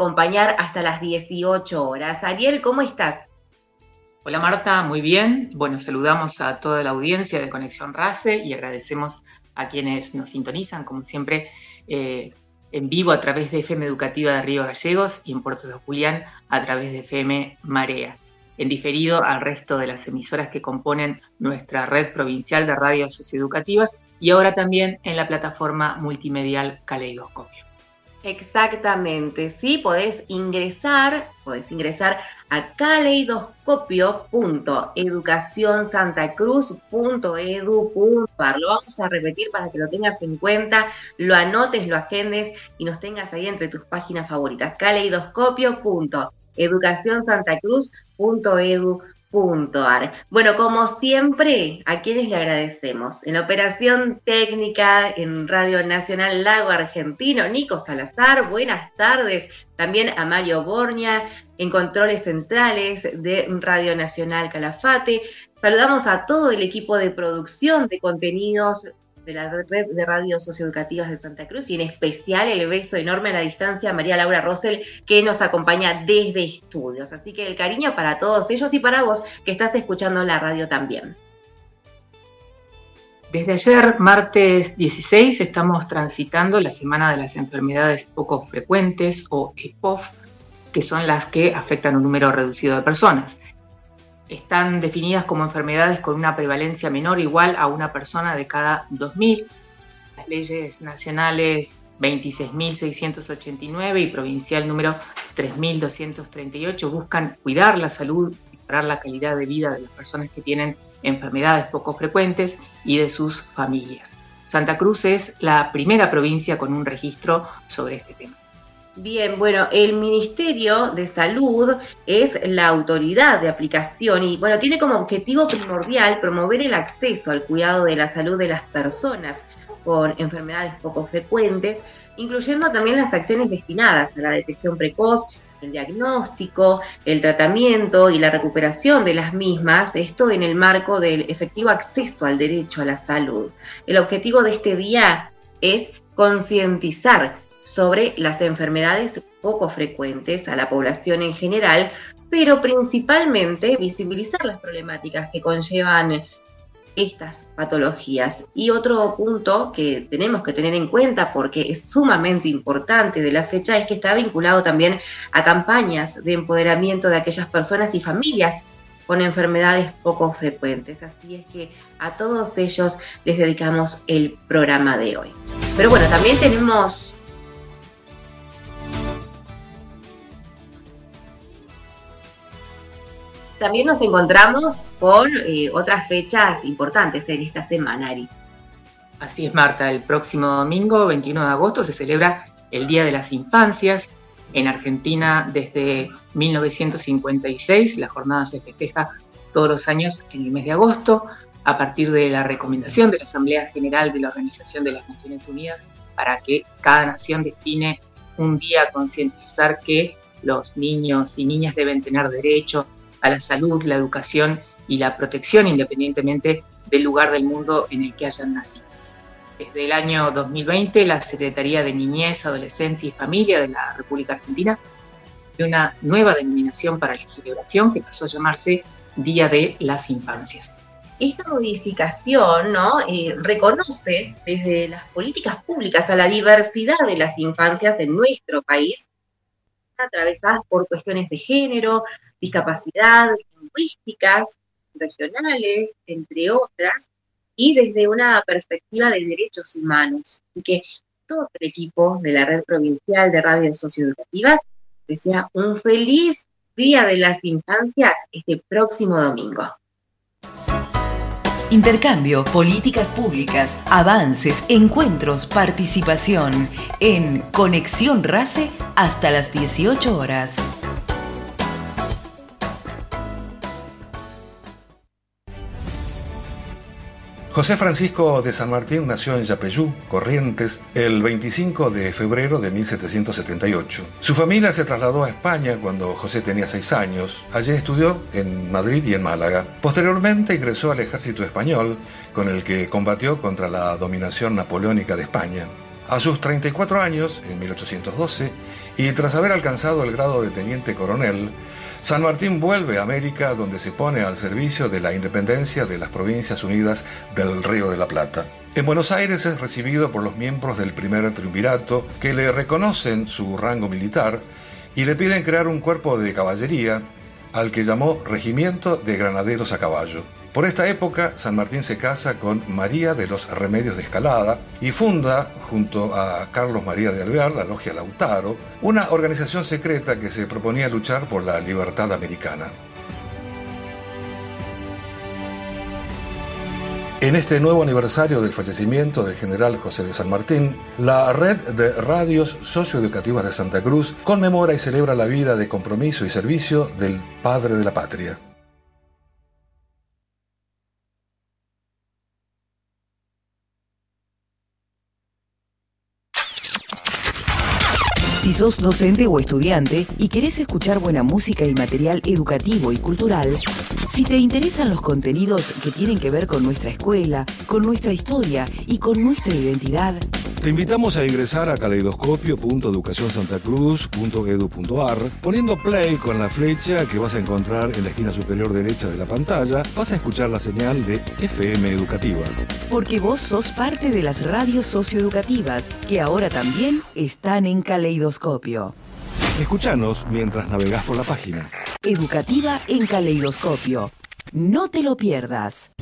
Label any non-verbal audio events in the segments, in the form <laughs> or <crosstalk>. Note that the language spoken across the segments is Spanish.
acompañar hasta las 18 horas. Ariel, ¿cómo estás? Hola Marta, muy bien. Bueno, saludamos a toda la audiencia de Conexión RACE y agradecemos a quienes nos sintonizan, como siempre, eh, en vivo a través de FM Educativa de Río Gallegos y en Puerto San Julián a través de FM Marea. En diferido al resto de las emisoras que componen nuestra red provincial de radios socioeducativas y ahora también en la plataforma multimedial Caleidoscopio. Exactamente, sí, podés ingresar, podés ingresar a caleidoscopio.educacionsantacruz.edu.ar. Lo vamos a repetir para que lo tengas en cuenta, lo anotes, lo agendes y nos tengas ahí entre tus páginas favoritas. caleidoscopio.educacionsantacruz.edu.ar bueno, como siempre, ¿a quienes le agradecemos? En operación técnica en Radio Nacional Lago Argentino, Nico Salazar, buenas tardes. También a Mario Borña, en controles centrales de Radio Nacional Calafate. Saludamos a todo el equipo de producción de contenidos de la red de radios socioeducativas de Santa Cruz y en especial el beso enorme a la distancia a María Laura Rosel que nos acompaña desde estudios. Así que el cariño para todos ellos y para vos que estás escuchando la radio también. Desde ayer, martes 16, estamos transitando la Semana de las Enfermedades Poco Frecuentes o EPOF, que son las que afectan un número reducido de personas están definidas como enfermedades con una prevalencia menor igual a una persona de cada 2.000. Las leyes nacionales 26.689 y provincial número 3.238 buscan cuidar la salud y mejorar la calidad de vida de las personas que tienen enfermedades poco frecuentes y de sus familias. Santa Cruz es la primera provincia con un registro sobre este tema. Bien, bueno, el Ministerio de Salud es la autoridad de aplicación y, bueno, tiene como objetivo primordial promover el acceso al cuidado de la salud de las personas con enfermedades poco frecuentes, incluyendo también las acciones destinadas a la detección precoz, el diagnóstico, el tratamiento y la recuperación de las mismas, esto en el marco del efectivo acceso al derecho a la salud. El objetivo de este día es concientizar sobre las enfermedades poco frecuentes a la población en general, pero principalmente visibilizar las problemáticas que conllevan estas patologías. Y otro punto que tenemos que tener en cuenta porque es sumamente importante de la fecha es que está vinculado también a campañas de empoderamiento de aquellas personas y familias con enfermedades poco frecuentes. Así es que a todos ellos les dedicamos el programa de hoy. Pero bueno, también tenemos también nos encontramos con eh, otras fechas importantes en esta semana, Ari. Así es, Marta. El próximo domingo, 21 de agosto, se celebra el Día de las Infancias. En Argentina, desde 1956, la jornada se festeja todos los años en el mes de agosto, a partir de la recomendación de la Asamblea General de la Organización de las Naciones Unidas para que cada nación destine un día a concientizar que los niños y niñas deben tener derecho a la salud, la educación y la protección independientemente del lugar del mundo en el que hayan nacido. Desde el año 2020, la Secretaría de Niñez, Adolescencia y Familia de la República Argentina dio una nueva denominación para la celebración que pasó a llamarse Día de las Infancias. Esta modificación ¿no? Eh, reconoce desde las políticas públicas a la diversidad de las infancias en nuestro país, atravesadas por cuestiones de género, discapacidad, lingüísticas, regionales, entre otras, y desde una perspectiva de derechos humanos. Y que todo el equipo de la Red Provincial de Radios Socioeducativas desea un feliz Día de las Infancias este próximo domingo. Intercambio, políticas públicas, avances, encuentros, participación en Conexión RACE hasta las 18 horas. José Francisco de San Martín nació en Yapeyú, Corrientes, el 25 de febrero de 1778. Su familia se trasladó a España cuando José tenía seis años. Allí estudió en Madrid y en Málaga. Posteriormente ingresó al ejército español, con el que combatió contra la dominación napoleónica de España. A sus 34 años, en 1812, y tras haber alcanzado el grado de teniente coronel, San Martín vuelve a América donde se pone al servicio de la independencia de las Provincias Unidas del Río de la Plata. En Buenos Aires es recibido por los miembros del primer triunvirato que le reconocen su rango militar y le piden crear un cuerpo de caballería al que llamó Regimiento de Granaderos a Caballo. Por esta época, San Martín se casa con María de los Remedios de Escalada y funda, junto a Carlos María de Alvear, la Logia Lautaro, una organización secreta que se proponía luchar por la libertad americana. En este nuevo aniversario del fallecimiento del general José de San Martín, la red de radios socioeducativas de Santa Cruz conmemora y celebra la vida de compromiso y servicio del padre de la patria. Sos docente o estudiante y querés escuchar buena música y material educativo y cultural, si te interesan los contenidos que tienen que ver con nuestra escuela, con nuestra historia y con nuestra identidad, te invitamos a ingresar a caleidoscopio.educacionsantacruz.edu.ar. Poniendo play con la flecha que vas a encontrar en la esquina superior derecha de la pantalla, vas a escuchar la señal de FM Educativa. Porque vos sos parte de las radios socioeducativas que ahora también están en Caleidoscopio. Escuchanos mientras navegás por la página. Educativa en Caleidoscopio. No te lo pierdas.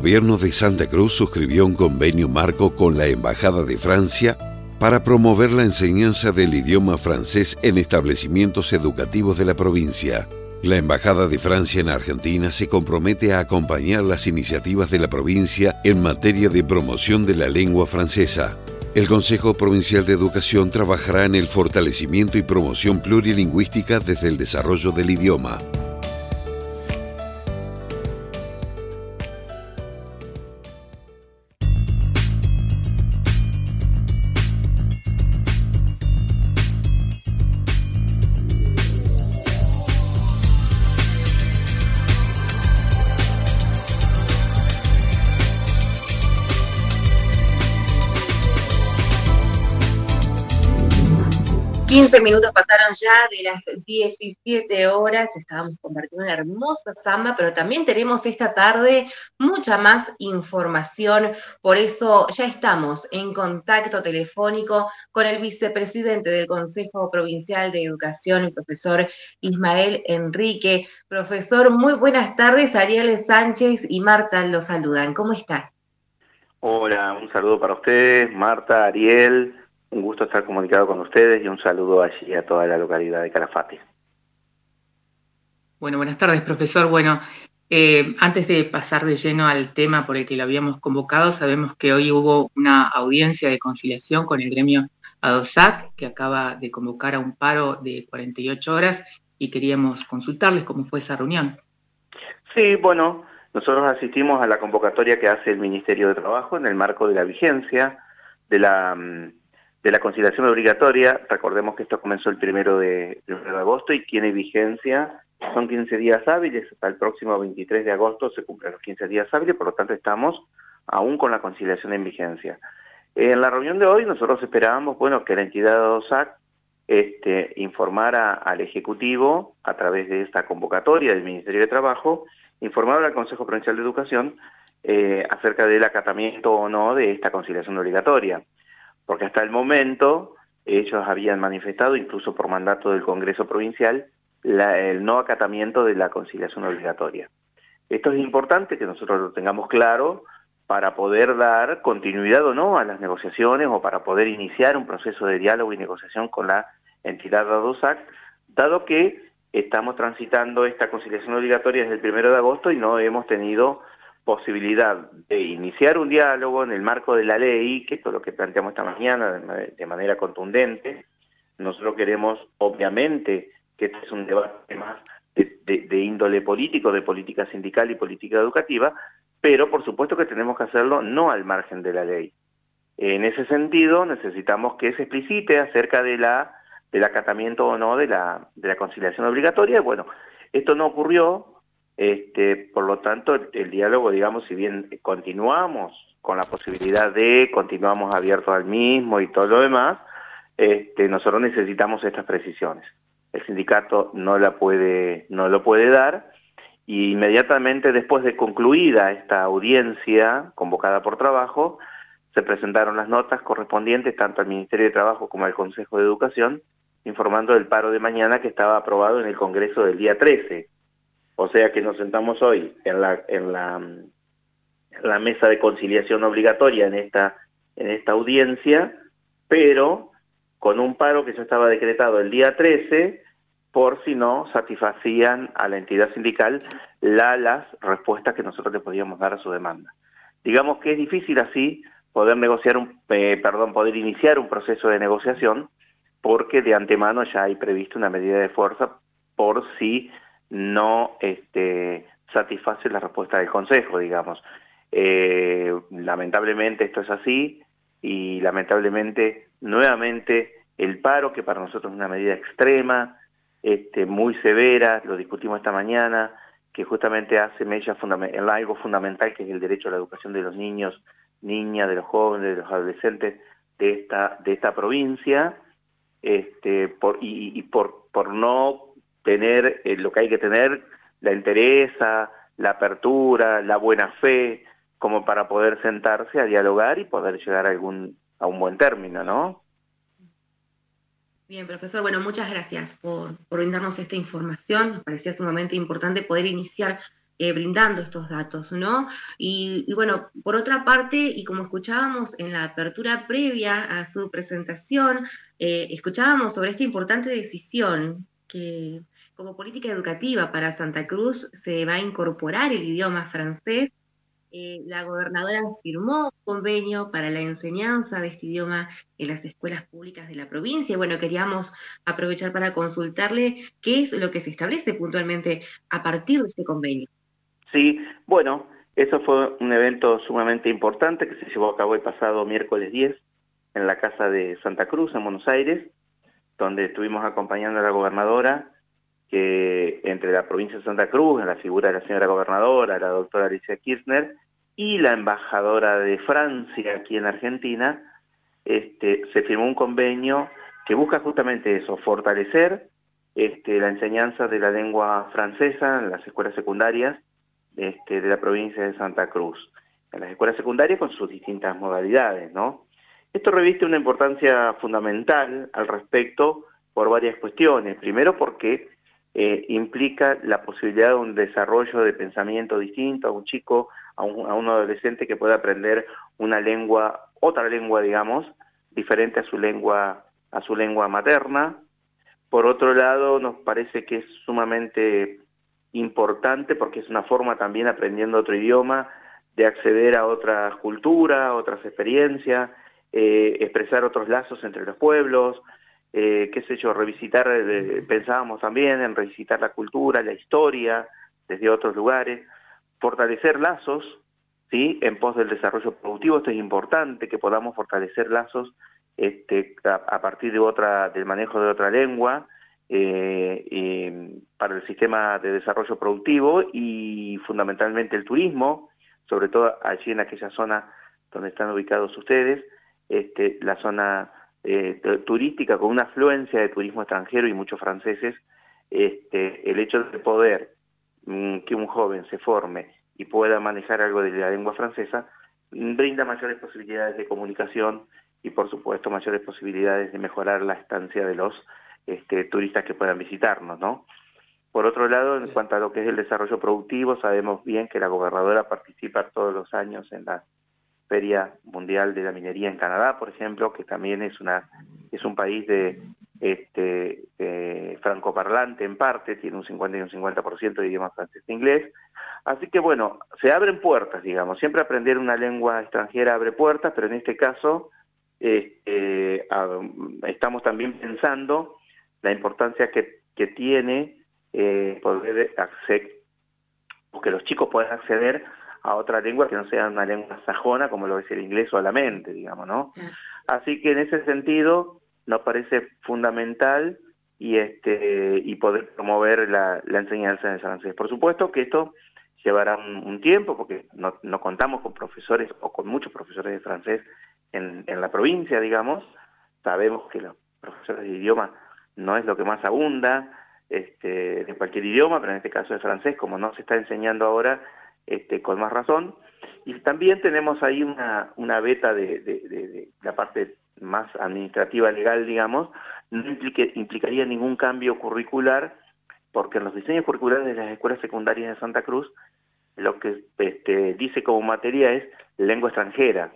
Gobierno de Santa Cruz suscribió un convenio marco con la Embajada de Francia para promover la enseñanza del idioma francés en establecimientos educativos de la provincia. La Embajada de Francia en Argentina se compromete a acompañar las iniciativas de la provincia en materia de promoción de la lengua francesa. El Consejo Provincial de Educación trabajará en el fortalecimiento y promoción plurilingüística desde el desarrollo del idioma. Minutos pasaron ya de las 17 horas, estábamos compartiendo una hermosa samba, pero también tenemos esta tarde mucha más información, por eso ya estamos en contacto telefónico con el vicepresidente del Consejo Provincial de Educación, el profesor Ismael Enrique. Profesor, muy buenas tardes, Ariel Sánchez y Marta los saludan. ¿Cómo están? Hola, un saludo para ustedes, Marta, Ariel, un gusto estar comunicado con ustedes y un saludo allí a toda la localidad de Calafate. Bueno, buenas tardes, profesor. Bueno, eh, antes de pasar de lleno al tema por el que lo habíamos convocado, sabemos que hoy hubo una audiencia de conciliación con el gremio ADOSAC, que acaba de convocar a un paro de 48 horas y queríamos consultarles cómo fue esa reunión. Sí, bueno, nosotros asistimos a la convocatoria que hace el Ministerio de Trabajo en el marco de la vigencia de la, mm, de la conciliación obligatoria. Recordemos que esto comenzó el primero de, de agosto y tiene vigencia, son 15 días hábiles, hasta el próximo 23 de agosto se cumplen los 15 días hábiles, por lo tanto estamos aún con la conciliación en vigencia. En la reunión de hoy nosotros esperábamos, bueno, que la entidad de OSAC este, informara al Ejecutivo a través de esta convocatoria del Ministerio de Trabajo informar al Consejo Provincial de Educación eh, acerca del acatamiento o no de esta conciliación obligatoria, porque hasta el momento ellos habían manifestado, incluso por mandato del Congreso Provincial, el no acatamiento de la conciliación obligatoria. Esto es importante que nosotros lo tengamos claro para poder dar continuidad o no a las negociaciones o para poder iniciar un proceso de diálogo y negociación con la entidad ADOSAC, dado que estamos transitando esta conciliación obligatoria desde el primero de agosto y no hemos tenido posibilidad de iniciar un diálogo en el marco de la ley, que esto es lo que planteamos esta mañana de manera contundente. Nosotros queremos, obviamente, que este es un debate más de, índole político, de política sindical y política educativa, pero por supuesto que tenemos que hacerlo no al margen de la ley. En ese sentido, necesitamos que se explicite acerca de la del acatamiento o no de la, de la conciliación obligatoria. Bueno, esto no ocurrió, este, por lo tanto, el, diálogo, digamos, si bien continuamos con la posibilidad de, continuamos abiertos al mismo y todo lo demás, este, nosotros necesitamos estas precisiones. El sindicato no la puede, no lo puede dar y inmediatamente después de concluida esta audiencia convocada por trabajo, se presentaron las notas correspondientes tanto al Ministerio de Trabajo como al Consejo de Educación informando del paro de mañana que estaba aprobado en el Congreso del día 13. O sea que nos sentamos hoy en la, en la, mesa de conciliación obligatoria en esta, en esta audiencia, pero con un paro que ya estaba decretado el día 13 por si no satisfacían a la entidad sindical la, las respuestas que nosotros le podíamos dar a su demanda. Digamos que es difícil así poder negociar un, eh, perdón, poder iniciar un proceso de negociación porque de antemano ya hay previsto una medida de fuerza por si no este, satisface la respuesta del Consejo, digamos. Eh, lamentablemente esto es así y lamentablemente nuevamente el paro, que para nosotros es una medida extrema, este, muy severa, lo discutimos esta mañana, que justamente hace mella en algo fundamental que es el derecho a la educación de los niños, niñas, de los jóvenes, de los adolescentes de esta, de esta provincia, este, por, y, por, por no tener eh, lo que hay que tener, la entereza, la apertura, la buena fe, como para poder sentarse a dialogar y poder llegar a, algún, a un buen término, ¿no? Bien, profesor, bueno, muchas gracias por, brindarnos esta información. Me parecía sumamente importante poder iniciar eh, brindando estos datos, ¿no? Y, bueno, por otra parte, y como escuchábamos en la apertura previa a su presentación, eh, escuchábamos sobre esta importante decisión que como política educativa para Santa Cruz se va a incorporar el idioma francés. Eh, la gobernadora firmó un convenio para la enseñanza de este idioma en las escuelas públicas de la provincia. Bueno, queríamos aprovechar para consultarle qué es lo que se establece puntualmente a partir de este convenio. Sí, bueno, eso fue un evento sumamente importante que se llevó a cabo el pasado miércoles 10 en la Casa de Santa Cruz, en Buenos Aires, donde estuvimos acompañando a la gobernadora, que entre la provincia de Santa Cruz, en la figura de la señora gobernadora, la doctora Alicia Kirchner, y la embajadora de Francia aquí en Argentina, este, se firmó un convenio que busca justamente eso, fortalecer este, la enseñanza de la lengua francesa en las escuelas secundarias, este, de la provincia de Santa Cruz, en las escuelas secundarias con sus distintas modalidades, ¿no? Esto reviste una importancia fundamental al respecto por varias cuestiones. Primero porque eh, implica la posibilidad de un desarrollo de pensamiento distinto a un chico, a un, a un adolescente que pueda aprender una lengua, otra lengua, digamos, diferente a su lengua, a su lengua materna. Por otro lado, nos parece que es sumamente importante porque es una forma también aprendiendo otro idioma de acceder a otra cultura, otras experiencias, eh, expresar otros lazos entre los pueblos, eh, qué sé yo, revisitar, eh, pensábamos también en revisitar la cultura, la historia desde otros lugares. fortalecer lazos, ¿sí? En pos del desarrollo productivo, esto es importante, que podamos fortalecer lazos este, a, partir de otra, del manejo de otra lengua, eh, para el sistema de desarrollo productivo y fundamentalmente el turismo, sobre todo allí en aquella zona donde están ubicados ustedes, este, la zona eh, turística con una afluencia de turismo extranjero y muchos franceses, este, el hecho de poder mm, que un joven se forme y pueda manejar algo de la lengua francesa, mm, brinda mayores posibilidades de comunicación y por supuesto mayores posibilidades de mejorar la estancia de los este, turistas que puedan visitarnos, ¿no? Por otro lado, en cuanto a lo que es el desarrollo productivo, sabemos bien que la gobernadora participa todos los años en la Feria Mundial de la Minería en Canadá, por ejemplo, que también es una es un país de este francoparlante en parte, tiene un 50 y un 50% de idioma francés e inglés. Así que bueno, se abren puertas, digamos. Siempre aprender una lengua extranjera abre puertas, pero en este caso este, estamos también pensando la importancia que, que tiene eh, poder acceder, que los chicos puedan acceder a otra lengua que no sea una lengua sajona como lo es el inglés o la mente, digamos, ¿no? Así que en ese sentido nos parece fundamental y este y poder promover la, enseñanza de francés. Por supuesto que esto llevará un, tiempo porque no, no, contamos con profesores o con muchos profesores de francés en, en la provincia, digamos. Sabemos que los profesores de idioma no es lo que más abunda este, de cualquier idioma, pero en este caso de francés, como no se está enseñando ahora, este, con más razón. Y también tenemos ahí una, una beta de, la parte más administrativa legal, digamos, no implicaría ningún cambio curricular, porque en los diseños curriculares de las escuelas secundarias de Santa Cruz, lo que este, dice como materia es lengua extranjera,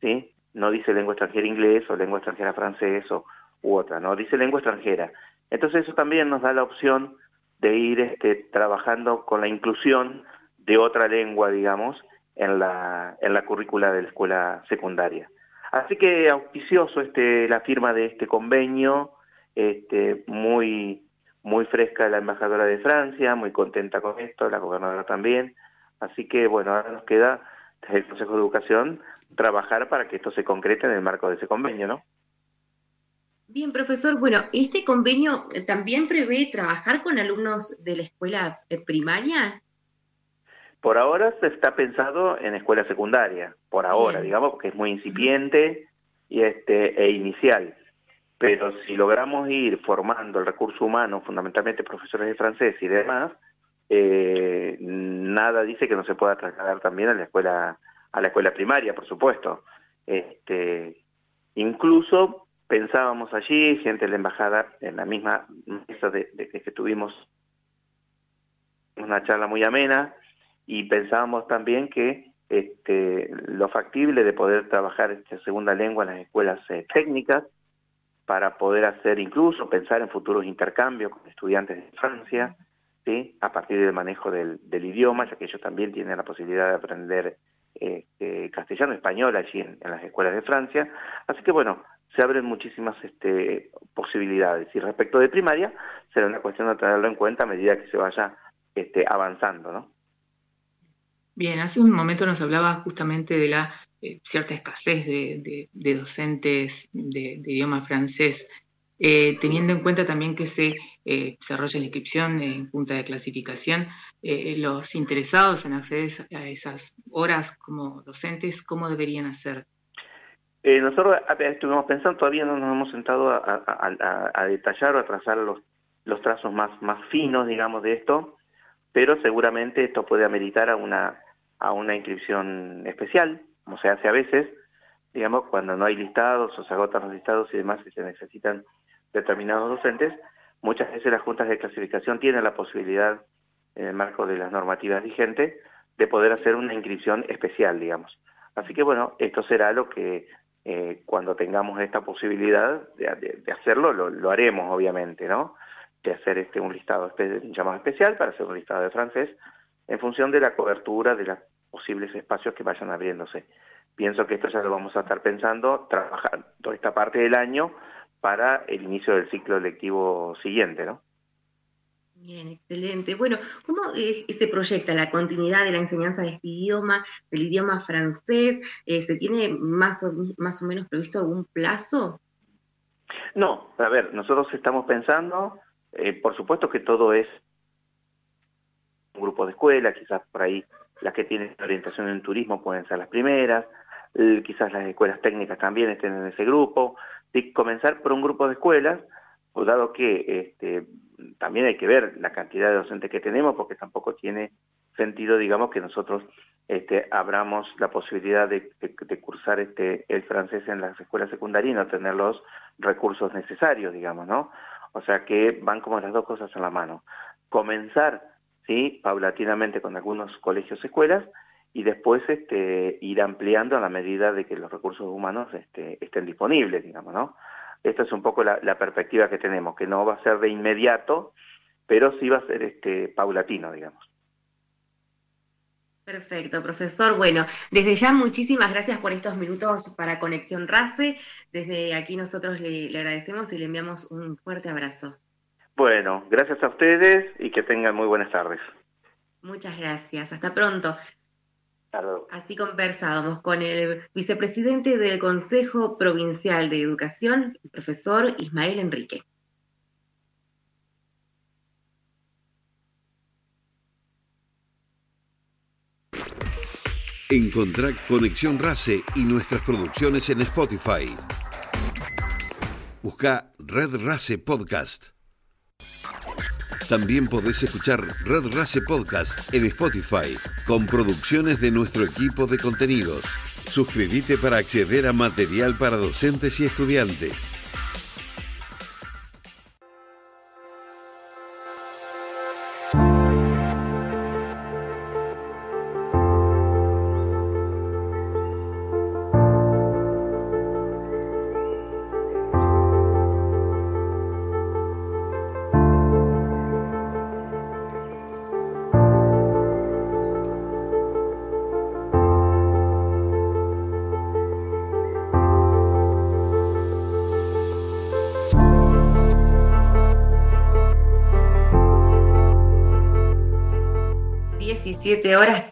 ¿sí? No dice lengua extranjera inglés o lengua extranjera francés o, u otra, ¿no? Dice lengua extranjera. Entonces eso también nos da la opción de ir este, trabajando con la inclusión de otra lengua, digamos, en la, en la currícula de la escuela secundaria. Así que auspicioso este, la firma de este convenio, este, muy, muy fresca la embajadora de Francia, muy contenta con esto, la gobernadora también. Así que bueno, ahora nos queda desde el Consejo de Educación trabajar para que esto se concrete en el marco de ese convenio, ¿no? Bien, profesor. Bueno, ¿este convenio también prevé trabajar con alumnos de la escuela primaria? Por ahora se está pensado en escuela secundaria, por ahora, digamos, porque es muy incipiente y este, e inicial. Pero si logramos ir formando el recurso humano, fundamentalmente profesores de francés y demás, eh, nada dice que no se pueda trasladar también a la escuela, a la escuela primaria, por supuesto. Este, incluso pensábamos allí, gente de la embajada, en la misma mesa de, que tuvimos una charla muy amena, y pensábamos también que este, lo factible de poder trabajar esta segunda lengua en las escuelas eh, técnicas, para poder hacer incluso pensar en futuros intercambios con estudiantes de Francia, ¿sí? a partir del manejo del, idioma, ya que ellos también tienen la posibilidad de aprender este, castellano, español allí en, las escuelas de Francia. Así que bueno, se abren muchísimas este, posibilidades. Y respecto de primaria, será una cuestión de tenerlo en cuenta a medida que se vaya este, avanzando, ¿no? Bien, hace un momento nos hablaba justamente de la eh, cierta escasez de, docentes de, idioma francés, eh, teniendo en cuenta también que se eh, desarrolla la inscripción en junta de clasificación, los interesados en acceder a esas horas como docentes, ¿cómo deberían hacer? Nosotros estuvimos pensando, todavía no nos hemos sentado a, detallar o a trazar los, los trazos más, más finos, digamos, de esto, pero seguramente esto puede ameritar a una, a una inscripción especial, como se hace a veces, digamos, cuando no hay listados o se agotan los listados y demás y se necesitan determinados docentes, muchas veces las juntas de clasificación tienen la posibilidad, en el marco de las normativas vigentes, de poder hacer una inscripción especial, digamos. Así que bueno, esto será lo que eh, cuando tengamos esta posibilidad de, hacerlo, lo, haremos obviamente, ¿no? De hacer este un listado llamado especial para hacer un listado de francés en función de la cobertura de los posibles espacios que vayan abriéndose. Pienso que esto ya lo vamos a estar pensando, trabajando esta parte del año para el inicio del ciclo lectivo siguiente, ¿no? Bien, excelente. Bueno, ¿cómo se proyecta la continuidad de la enseñanza de este idioma, del idioma francés? Eh, ¿Se tiene más o, más o menos previsto algún plazo? No, a ver, nosotros estamos pensando, eh, por supuesto que todo es un grupo de escuela, quizás por ahí las que tienen orientación en turismo pueden ser las primeras, quizás las escuelas técnicas también estén en ese grupo, y comenzar por un grupo de escuelas, pues dado que este, también hay que ver la cantidad de docentes que tenemos, porque tampoco tiene sentido, digamos, que nosotros este, abramos la posibilidad de, cursar este, el francés en las escuelas secundarias y no tener los recursos necesarios, digamos, ¿no? O sea que van como las dos cosas en la mano. Comenzar, ¿sí? Paulatinamente con algunos colegios, escuelas, y después este, ir ampliando a la medida de que los recursos humanos este, estén disponibles, digamos, ¿no? Esta es un poco la, perspectiva que tenemos, que no va a ser de inmediato, pero sí va a ser este, paulatino, digamos. Perfecto, profesor. Bueno, desde ya muchísimas gracias por estos minutos para Conexión RACE. Desde aquí nosotros le, le, agradecemos y le enviamos un fuerte abrazo. Bueno, gracias a ustedes y que tengan muy buenas tardes. Muchas gracias. Hasta pronto. Así conversábamos con el vicepresidente del Consejo Provincial de Educación, el profesor Ismael Enrique. Encontrá Conexión RACE y nuestras producciones en Spotify. Busca Red RACE Podcast. También podés escuchar Red Race Podcast en Spotify con producciones de nuestro equipo de contenidos. Suscríbete para acceder a material para docentes y estudiantes.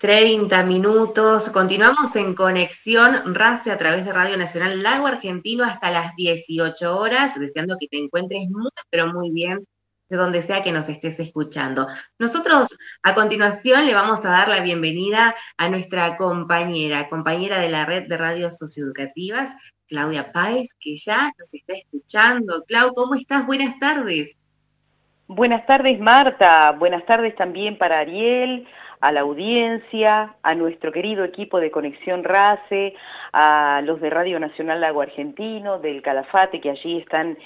30 minutos. Continuamos en conexión RACE a través de Radio Nacional Lago Argentino hasta las 18 horas, deseando que te encuentres muy, pero muy bien de donde sea que nos estés escuchando. Nosotros a continuación le vamos a dar la bienvenida a nuestra compañera, compañera de la red de radios socioeducativas, Claudia Páez, que ya nos está escuchando. Clau, ¿cómo estás? Buenas tardes. Buenas tardes, Marta. Buenas tardes también para Ariel, a la audiencia, a nuestro querido equipo de Conexión RACE, a los de Radio Nacional Lago Argentino, del Calafate, que allí están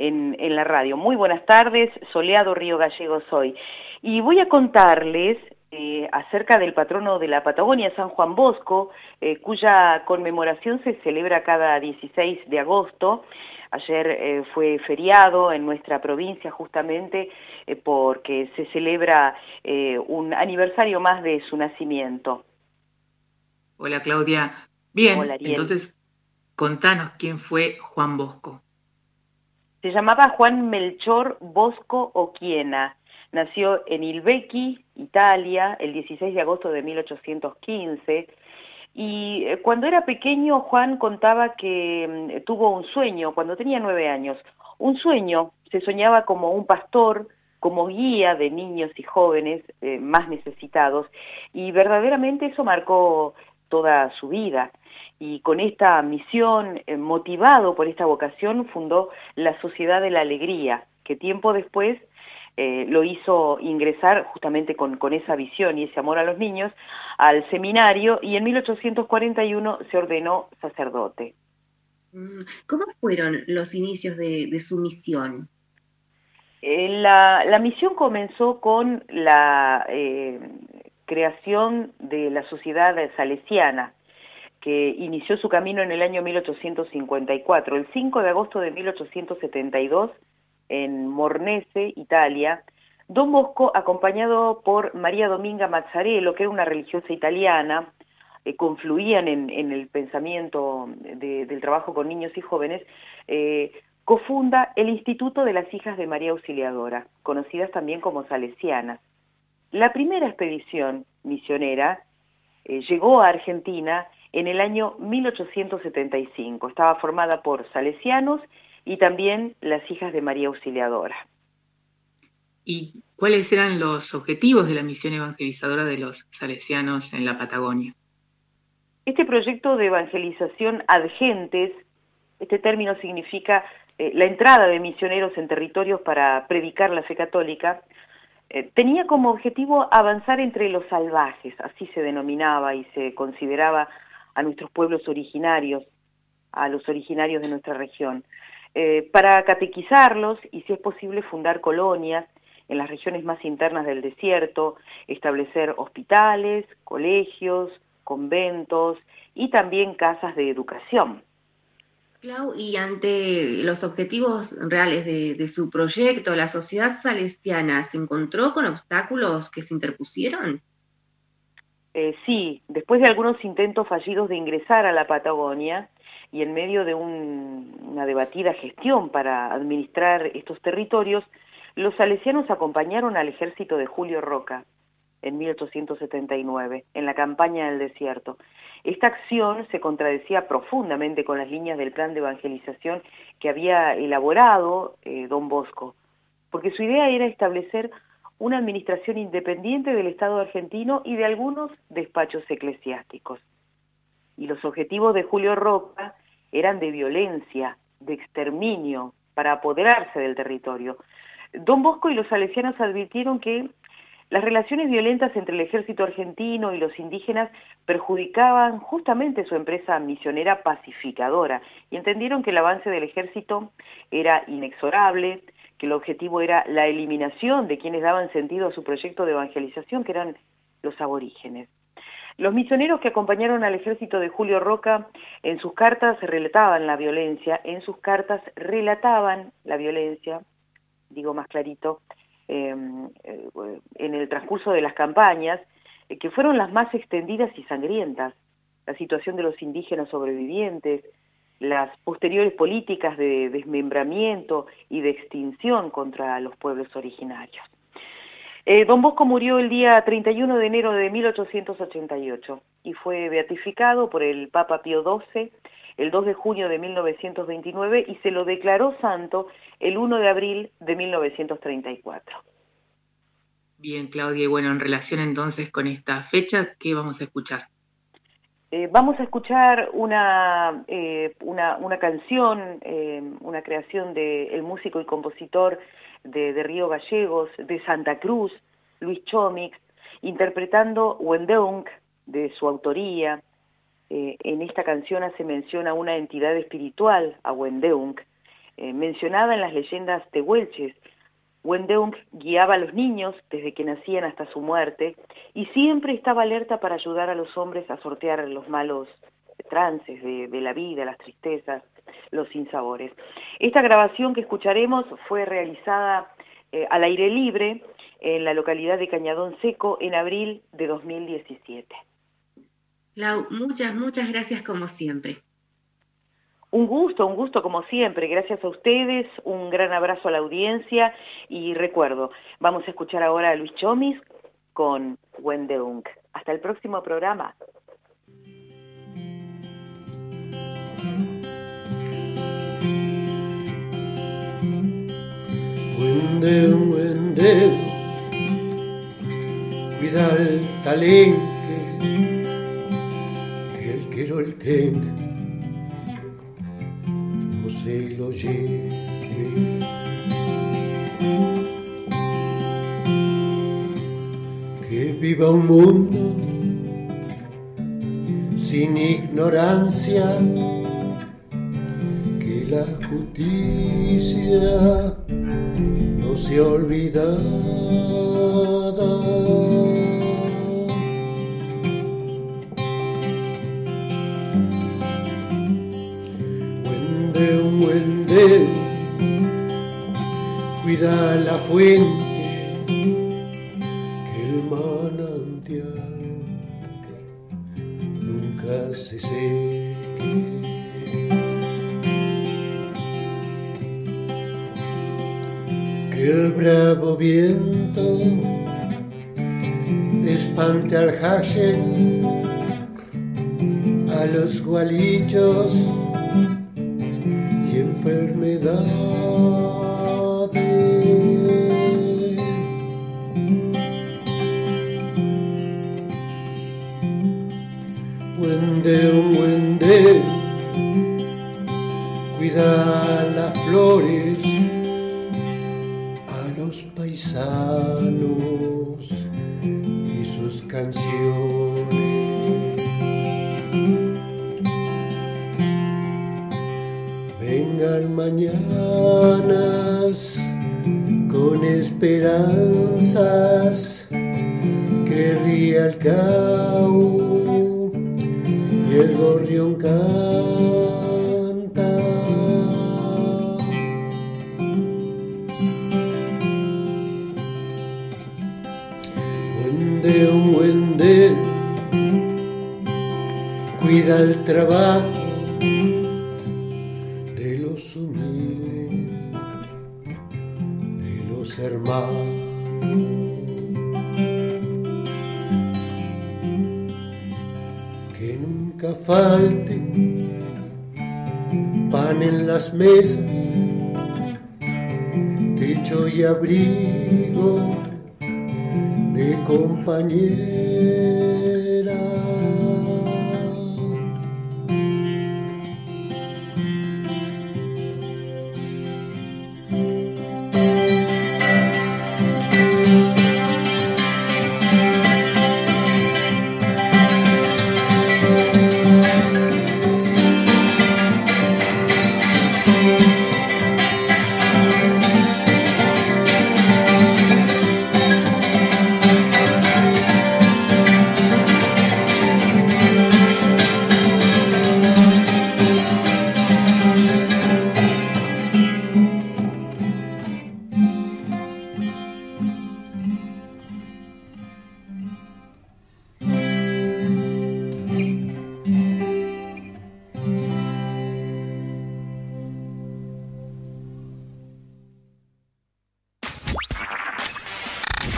en, la radio. Muy buenas tardes, soleado Río Gallegos hoy. Y voy a contarles eh, acerca del patrono de la Patagonia, San Juan Bosco, eh, cuya conmemoración se celebra cada 16 de agosto. Ayer eh, fue feriado en nuestra provincia justamente porque se celebra un aniversario más de su nacimiento. Hola Claudia. Bien, entonces contanos quién fue Juan Bosco. Se llamaba Juan Melchor Bosco Oquiena. Nació en Ilbequi, Italia, el 16 de agosto de 1815 y eh, cuando era pequeño, Juan contaba que mm, tuvo un sueño, cuando tenía nueve años, un sueño, se soñaba como un pastor, como guía de niños y jóvenes eh, más necesitados, y verdaderamente eso marcó toda su vida. Y con esta misión, eh, motivado por esta vocación, fundó la Sociedad de la Alegría, que tiempo después eh, lo hizo ingresar justamente con, esa visión y ese amor a los niños al seminario y en 1841 se ordenó sacerdote. Mm, ¿Cómo fueron los inicios de, su misión? Eh, la, misión comenzó con la eh, creación de la sociedad salesiana, que inició su camino en el año 1854. El 5 de agosto de 1872 en Mornese, Italia, Don Bosco, acompañado por María Dominga Mazzarello, que era una religiosa italiana, eh, confluían en, el pensamiento del trabajo con niños y jóvenes, eh, cofunda el Instituto de las Hijas de María Auxiliadora, conocidas también como salesianas. La primera expedición misionera eh, llegó a Argentina en el año 1875. Estaba formada por salesianos y también las hijas de María Auxiliadora. ¿Y cuáles eran los objetivos de la misión evangelizadora de los salesianos en la Patagonia? Este proyecto de evangelización ad gentes, este término significa eh, la entrada de misioneros en territorios para predicar la fe católica, eh, tenía como objetivo avanzar entre los salvajes, así se denominaba y se consideraba a nuestros pueblos originarios, a los originarios de nuestra región, eh, para catequizarlos y, si es posible, fundar colonias en las regiones más internas del desierto, establecer hospitales, colegios, conventos y también casas de educación. Clau, y ante los objetivos reales de, su proyecto, ¿la sociedad salesiana se encontró con obstáculos que se interpusieron? Eh, sí, después de algunos intentos fallidos de ingresar a la Patagonia y en medio de una debatida gestión para administrar estos territorios, los salesianos acompañaron al ejército de Julio Roca en 1879, en la campaña del desierto. Esta acción se contradecía profundamente con las líneas del plan de evangelización que había elaborado eh, don Bosco, porque su idea era establecer una administración independiente del Estado argentino y de algunos despachos eclesiásticos. Y los objetivos de Julio Roca eran de violencia, de exterminio, para apoderarse del territorio. Don Bosco y los salesianos advirtieron que las relaciones violentas entre el ejército argentino y los indígenas perjudicaban justamente su empresa misionera pacificadora y entendieron que el avance del ejército era inexorable, que el objetivo era la eliminación de quienes daban sentido a su proyecto de evangelización, que eran los aborígenes. Los misioneros que acompañaron al ejército de Julio Roca en sus cartas relataban la violencia, en sus cartas relataban la violencia, digo más clarito, Em, eh, en el transcurso de las campañas, eh, que fueron las más extendidas y sangrientas. La situación de los indígenas sobrevivientes, las posteriores políticas de desmembramiento y de extinción contra los pueblos originarios. Eh, don Bosco murió el día 31 de enero de 1888 y fue beatificado por el Papa Pío XII el 2 de junio de 1929 y se lo declaró santo el 1 de abril de 1934. Bien, Claudia, y bueno, en relación entonces con esta fecha, ¿qué vamos a escuchar? Eh, vamos a escuchar una, eh, una, canción, eh, una creación del músico y compositor de, Río Gallegos, de Santa Cruz, Luis Chomix, interpretando Wendeung, de su autoría, en esta canción hace mención a una entidad espiritual, a Wendeung, mencionada en las leyendas tehuelches. Wendeung guiaba a los niños desde que nacían hasta su muerte y siempre estaba alerta para ayudar a los hombres a sortear los malos trances de, la vida, las tristezas, los sinsabores. Esta grabación que escucharemos fue realizada eh, al aire libre en la localidad de Cañadón Seco en abril de 2017. Lau, muchas, muchas gracias como siempre. Un gusto, un gusto como siempre. Gracias a ustedes, un gran abrazo a la audiencia y recuerdo, vamos a escuchar ahora a Luis Chomis con Wendeung. Hasta el próximo programa. Wendeung, Wendeung, cuida el talento el que no se lo lleve. Que viva un mundo sin ignorancia, que la justicia no se olvidada. Cuida la fuente que el manantial nunca se seque. Que el bravo viento espante al hashen, a los gualichos y enfermedades. Wende,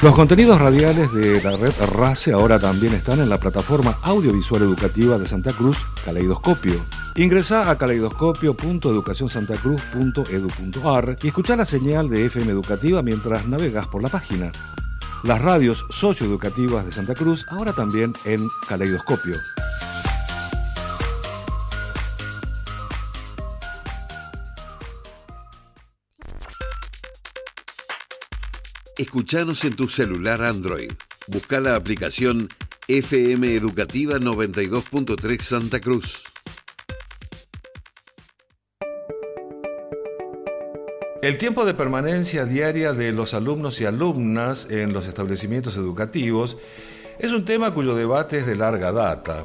Los contenidos radiales de la red RACE ahora también están en la plataforma audiovisual educativa de Santa Cruz, Caleidoscopio. Ingresa a caleidoscopio.educacionsantacruz.edu.ar y escucha la señal de FM Educativa mientras navegas por la página. Las radios socioeducativas de Santa Cruz ahora también en Caleidoscopio. Escuchanos en tu celular Android. Busca la aplicación FM Educativa 92.3 Santa Cruz. El tiempo de permanencia diaria de los alumnos y alumnas en los establecimientos educativos es un tema cuyo debate es de larga data.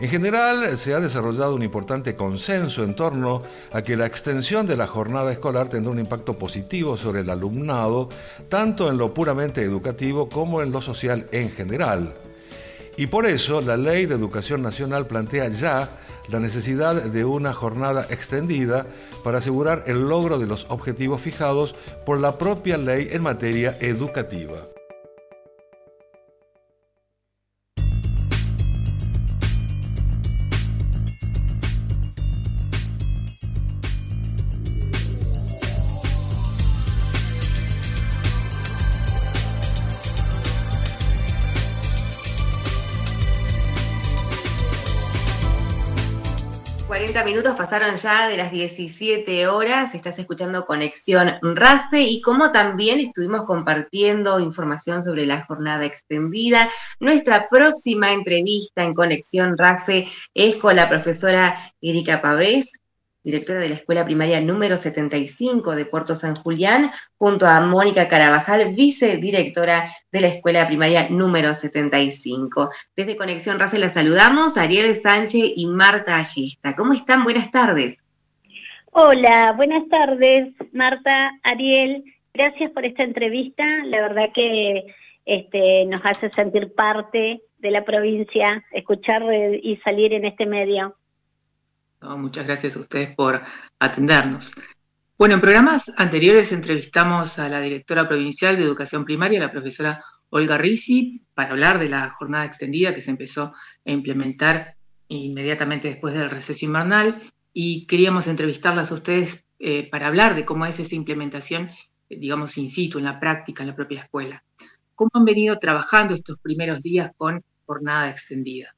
En general, se ha desarrollado un importante consenso en torno a que la extensión de la jornada escolar tendrá un impacto positivo sobre el alumnado, tanto en lo puramente educativo como en lo social en general. Y por eso la Ley de Educación Nacional plantea ya la necesidad de una jornada extendida para asegurar el logro de los objetivos fijados por la propia ley en materia educativa. Pasaron ya de las 17 horas, estás escuchando Conexión RACE y como también estuvimos compartiendo información sobre la jornada extendida, nuestra próxima entrevista en Conexión RACE es con la profesora Erika Pavés, directora de la Escuela Primaria número 75 de Puerto San Julián, junto a Mónica Carabajal, vicedirectora de la Escuela Primaria número 75. Desde Conexión Race la saludamos, Ariel Sánchez y Marta Gesta. ¿Cómo están? Buenas tardes. Hola, buenas tardes, Marta, Ariel. Gracias por esta entrevista. La verdad que este, nos hace sentir parte de la provincia, escuchar y salir en este medio. Muchas gracias a ustedes por atendernos. Bueno, en programas anteriores entrevistamos a la directora provincial de Educación Primaria, la profesora Olga Risi, para hablar de la jornada extendida que se empezó a implementar inmediatamente después del receso invernal y queríamos entrevistarlas a ustedes eh, para hablar de cómo es esa implementación, digamos, in situ, en la práctica, en la propia escuela. ¿Cómo han venido trabajando estos primeros días con jornada extendida?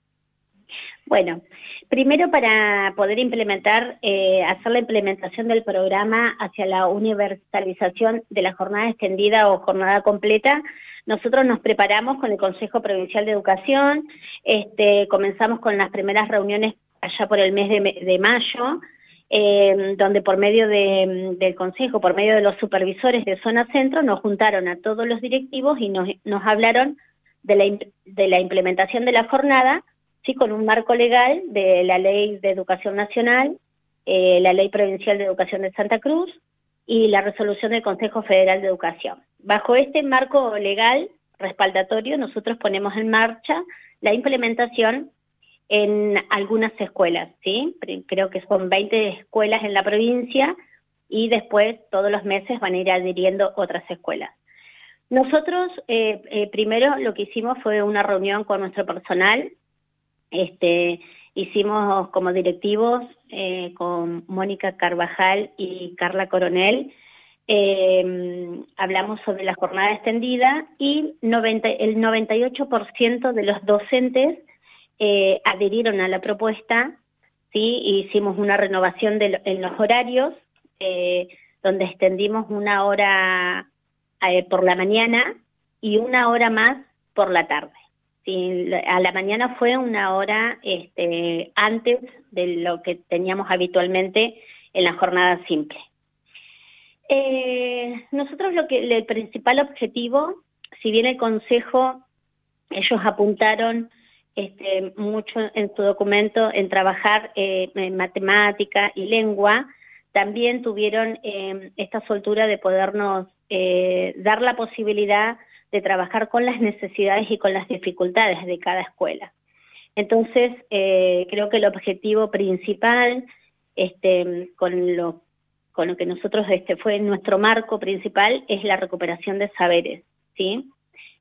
Bueno, primero para poder implementar, eh, hacer la implementación del programa hacia la universalización de la jornada extendida o jornada completa, nosotros nos preparamos con el Consejo Provincial de Educación, este, comenzamos con las primeras reuniones allá por el mes de, mayo, eh, donde por medio del Consejo, por medio de los supervisores de Zona Centro, nos juntaron a todos los directivos y nos, hablaron de la, de la implementación de la jornada, sí, con un marco legal de la Ley de Educación Nacional, eh, la Ley Provincial de Educación de Santa Cruz y la resolución del Consejo Federal de Educación. Bajo este marco legal respaldatorio, nosotros ponemos en marcha la implementación en algunas escuelas, ¿sí? Creo que son 20 escuelas en la provincia y después todos los meses van a ir adhiriendo otras escuelas. Nosotros eh, eh, primero lo que hicimos fue una reunión con nuestro personal, este, hicimos como directivos eh, con Mónica Carvajal y Carla Coronel, hablamos sobre la jornada extendida y el 98% de los docentes eh, adhirieron a la propuesta, ¿sí? hicimos una renovación en los horarios, eh, donde extendimos una hora por la mañana y una hora más por la tarde. A la mañana fue una hora este, antes de lo que teníamos habitualmente en la jornada simple. nosotros lo que el principal objetivo, si bien el Consejo, ellos apuntaron este, mucho en su documento en trabajar eh, en matemática y lengua, también tuvieron em, esta soltura de podernos eh, dar la posibilidad de trabajar con las necesidades y con las dificultades de cada escuela. Entonces, eh, creo que el objetivo principal, este, con, lo, con lo que nosotros este, fue nuestro marco principal, es la recuperación de saberes, ¿sí?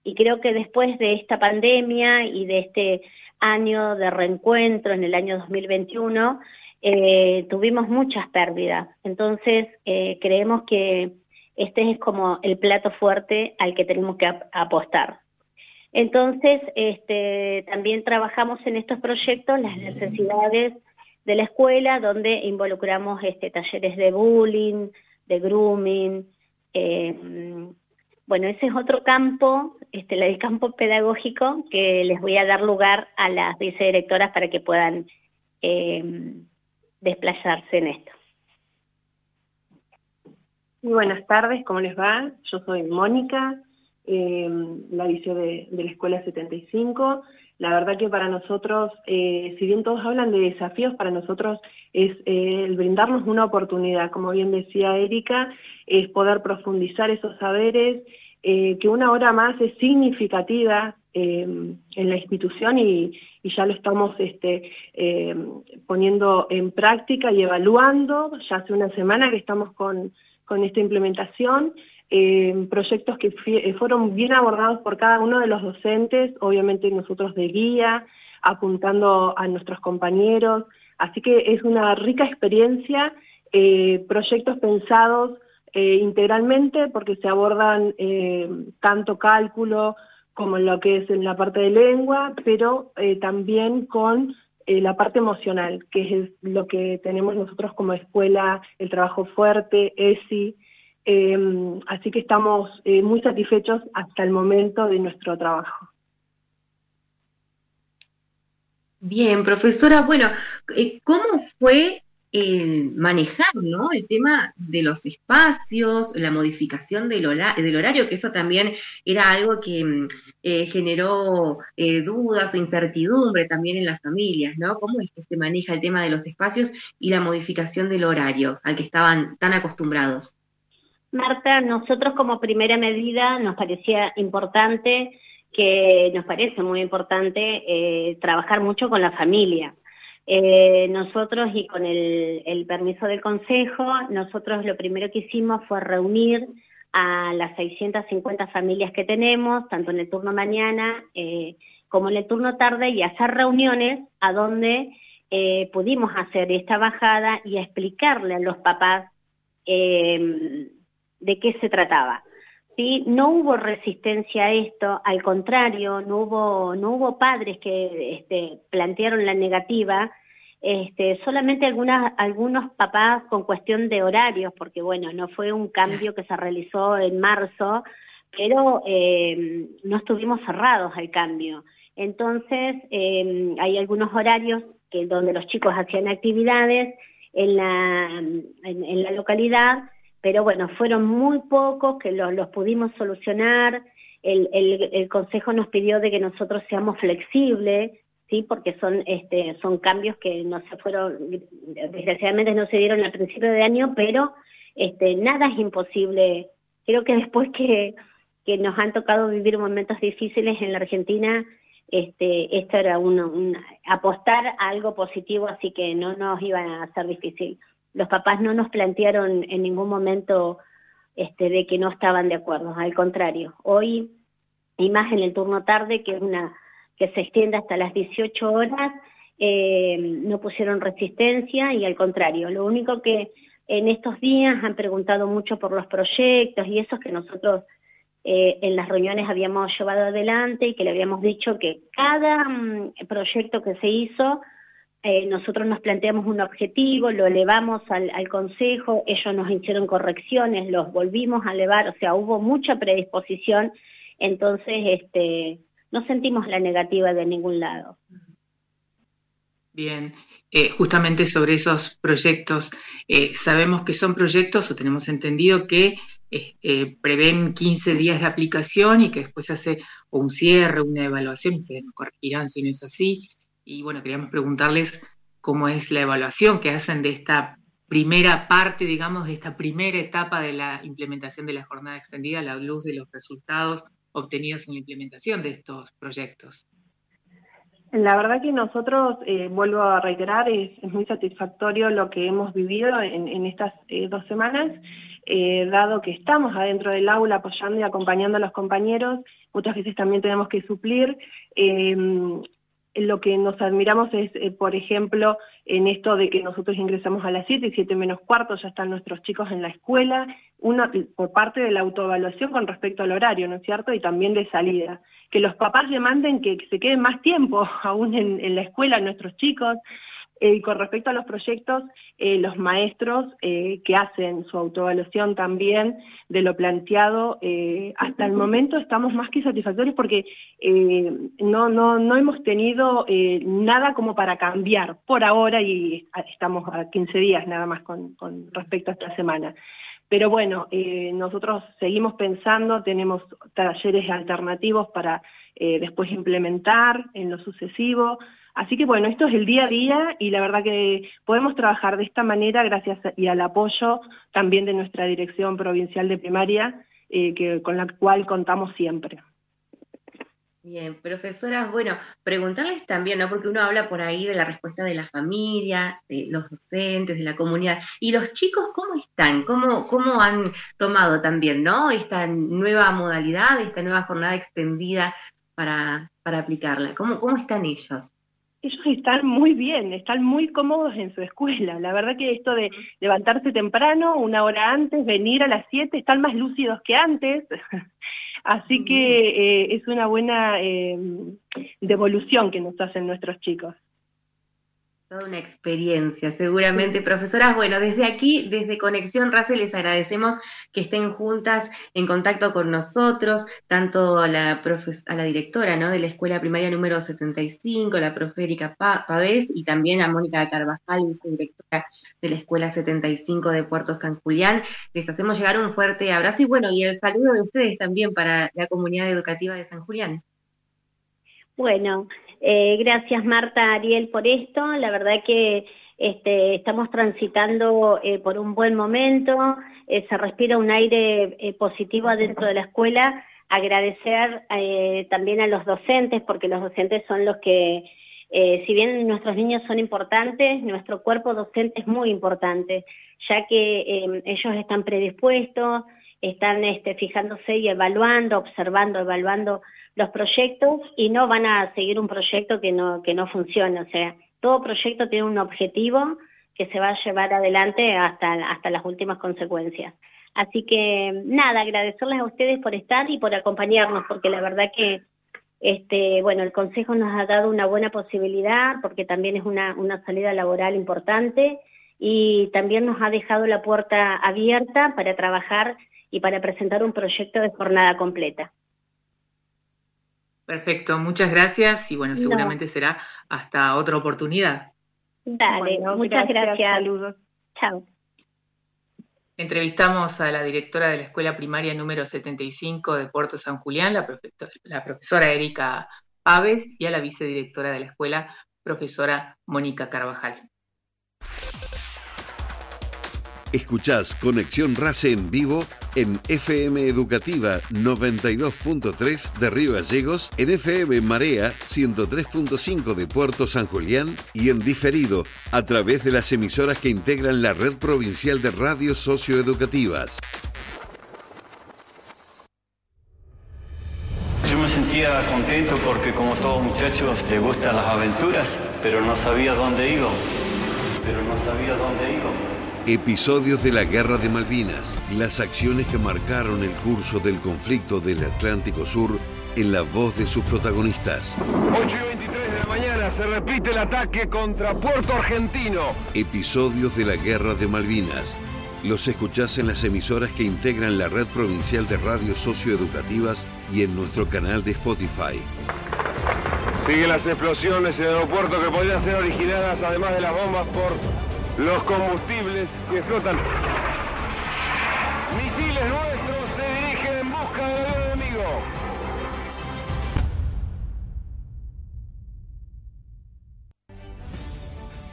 Y creo que después de esta pandemia y de este año de reencuentro en el año 2021, eh, tuvimos muchas pérdidas. Entonces, eh, creemos que este es como el plato fuerte al que tenemos que apostar. Entonces, este, también trabajamos en estos proyectos las necesidades de la escuela, donde involucramos este, talleres de bullying, de grooming, eh, bueno, ese es otro campo, este, el campo pedagógico, que les voy a dar lugar a las vicedirectoras para que puedan em, desplazarse en esto. Muy buenas tardes, ¿cómo les va? Yo soy Mónica, em, la vice de, la Escuela 75. La verdad que para nosotros, eh, si bien todos hablan de desafíos, para nosotros es eh, el brindarnos una oportunidad, como bien decía Erika, es poder profundizar esos saberes, eh, que una hora más es significativa en la institución y, ya lo estamos este, poniendo en práctica y evaluando. Ya hace una semana que estamos con, con esta implementación proyectos que eh, fueron bien abordados por cada uno de los docentes, obviamente nosotros de guía, apuntando a nuestros compañeros, así que es una rica experiencia, eh, proyectos pensados eh, integralmente porque se abordan tanto cálculo como lo que es en la parte de lengua, pero también con la parte emocional, que es lo que tenemos nosotros como escuela, el trabajo fuerte, ESI, Em, así que estamos eh, muy satisfechos hasta el momento de nuestro trabajo. Bien, profesora, bueno, eh, ¿cómo fue manejar el tema de los espacios, la modificación del, horario, que eso también era algo que mm, eh, generó dudas o incertidumbre también en las familias, ¿no? ¿Cómo es que se maneja el tema de los espacios y la modificación del horario al que estaban tan acostumbrados? Marta, nosotros como primera medida nos parecía importante, que nos parece muy importante, eh, trabajar mucho con la familia. Eh, nosotros, y con el, permiso del Consejo, nosotros lo primero que hicimos fue reunir a las 650 familias que tenemos, tanto en el turno mañana eh, como en el turno tarde, y hacer reuniones a donde eh, pudimos hacer esta bajada y explicarle a los papás de qué se trataba. ¿Sí? No hubo resistencia a esto, al contrario, no hubo, no hubo padres que este, plantearon la negativa, este, solamente algunos papás con cuestión de horarios, porque bueno, no fue un cambio que se realizó en marzo, pero eh, no estuvimos cerrados al cambio. Entonces, eh, hay algunos horarios que, donde los chicos hacían actividades en la, en la localidad pero bueno, fueron muy pocos que los, pudimos solucionar. El, Consejo nos pidió de que nosotros seamos flexibles, ¿sí? porque son, este, son cambios que no se fueron, desgraciadamente no se dieron al principio de año, pero este, nada es imposible. Creo que después que, que nos han tocado vivir momentos difíciles en la Argentina, este, esto era un, apostar a algo positivo, así que no nos iba a ser difícil los papás no nos plantearon en ningún momento este, de que no estaban de acuerdo, al contrario, hoy, y más en el turno tarde, que una que se extiende hasta las 18 horas, eh, no pusieron resistencia y al contrario, lo único que en estos días han preguntado mucho por los proyectos y esos que nosotros eh, en las reuniones habíamos llevado adelante y que le habíamos dicho que cada mm, proyecto que se hizo eh, nosotros nos planteamos un objetivo, lo elevamos al, Consejo, ellos nos hicieron correcciones, los volvimos a elevar, o sea, hubo mucha predisposición, entonces este, no sentimos la negativa de ningún lado. Bien, eh, justamente sobre esos proyectos, eh, sabemos que son proyectos o tenemos entendido que prevén 15 días de aplicación y que después se hace un cierre, una evaluación, ustedes nos corregirán si no es así, y bueno, queríamos preguntarles cómo es la evaluación que hacen de esta primera parte, digamos, de esta primera etapa de la implementación de la jornada extendida a la luz de los resultados obtenidos en la implementación de estos proyectos. La verdad que nosotros, eh, vuelvo a reiterar, es, muy satisfactorio lo que hemos vivido en, estas eh, dos semanas, eh, dado que estamos adentro del aula apoyando y acompañando a los compañeros, muchas veces también tenemos que suplir lo que nos admiramos es, eh, por ejemplo, en esto de que nosotros ingresamos a las 7 y 7 menos cuarto ya están nuestros chicos en la escuela, por parte de la autoevaluación con respecto al horario, ¿no es cierto? Y también de salida. Que los papás demanden que se queden más tiempo <laughs> aún en, en la escuela nuestros chicos, eh, con respecto a los proyectos, eh, los maestros eh, que hacen su autoevaluación también de lo planteado, hasta el momento estamos más que satisfactorios porque no, no, no hemos tenido nada como para cambiar por ahora y estamos a 15 días nada más con, con respecto a esta semana. Pero bueno, nosotros seguimos pensando, tenemos talleres alternativos para después implementar en lo sucesivo, Así que bueno, esto es el día a día y la verdad que podemos trabajar de esta manera gracias y al apoyo también de nuestra Dirección Provincial de Primaria, eh, que, con la cual contamos siempre. Bien, profesoras, bueno, preguntarles también, ¿no? Porque uno habla por ahí de la respuesta de la familia, de los docentes, de la comunidad. ¿Y los chicos cómo están? ¿Cómo, cómo han tomado también, ¿no? Esta nueva modalidad, esta nueva jornada extendida para, para aplicarla. ¿Cómo, ¿Cómo están ellos? Ellos están muy bien, están muy cómodos en su escuela. La verdad que esto de levantarse temprano, una hora antes, venir a las 7, están más lúcidos que antes. <laughs> Así que eh, es una buena eh, devolución que nos hacen nuestros chicos. Toda una experiencia, seguramente, profesoras. Bueno, desde aquí, desde Conexión RACE, les agradecemos que estén juntas en contacto con nosotros, tanto a la, a la directora ¿no? de la Escuela Primaria número 75, la profe Erika Pavés, y también a Mónica Carvajal, vicedirectora de la Escuela 75 de Puerto San Julián. Les hacemos llegar un fuerte abrazo y bueno, y el saludo de ustedes también para la comunidad educativa de San Julián. Bueno, eh, gracias Marta, Ariel, por esto. La verdad que este, estamos transitando eh, por un buen momento, eh, se respira un aire positivo dentro de la escuela. Agradecer también a los docentes, porque los docentes son los que si bien nuestros niños son importantes, nuestro cuerpo docente es muy importante, ya que eh, ellos están predispuestos, están este, fijándose y evaluando, observando, evaluando los proyectos y no van a seguir un proyecto que no, que no funcione. O sea, todo proyecto tiene un objetivo que se va a llevar adelante hasta, hasta las últimas consecuencias. Así que nada, agradecerles a ustedes por estar y por acompañarnos, porque la verdad que este, bueno, el Consejo nos ha dado una buena posibilidad porque también es una, salida laboral importante y también nos ha dejado la puerta abierta para trabajar y para presentar un proyecto de jornada completa. Perfecto, muchas gracias y bueno, seguramente será hasta otra oportunidad. Dale, muchas gracias. Saludos. Chao. Entrevistamos a la directora de la escuela primaria número 75 de Puerto San Julián, la, profesora Erika Aves, y a la vicedirectora de la escuela, profesora Mónica Carvajal. Escuchás Conexión RACE en vivo en FM Educativa 92.3 de Río Gallegos, en FM Marea 103.5 de Puerto San Julián y en diferido a través de las emisoras que integran la red provincial de radios socioeducativas. Yo me sentía contento porque como todos muchachos le gustan las aventuras, pero no sabía dónde iba. Pero no sabía dónde iba. Episodios de la Guerra de Malvinas, las acciones que marcaron el curso del conflicto del Atlántico Sur en la voz de sus protagonistas. 8 y 23 de la mañana se repite el ataque contra Puerto Argentino. Episodios de la Guerra de Malvinas. Los escuchás en las emisoras que integran la red provincial de radios socioeducativas y en nuestro canal de Spotify. Siguen las explosiones en el aeropuerto que podrían ser originadas, además de las bombas, por los combustibles que explotan.